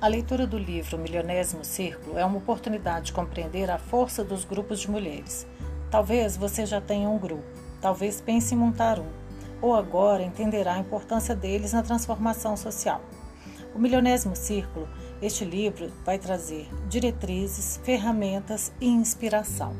A leitura do livro Milionésimo Círculo é uma oportunidade de compreender a força dos grupos de mulheres. Talvez você já tenha um grupo, talvez pense em montar um, ou agora entenderá a importância deles na transformação social. O Milionésimo Círculo, este livro vai trazer diretrizes, ferramentas e inspiração.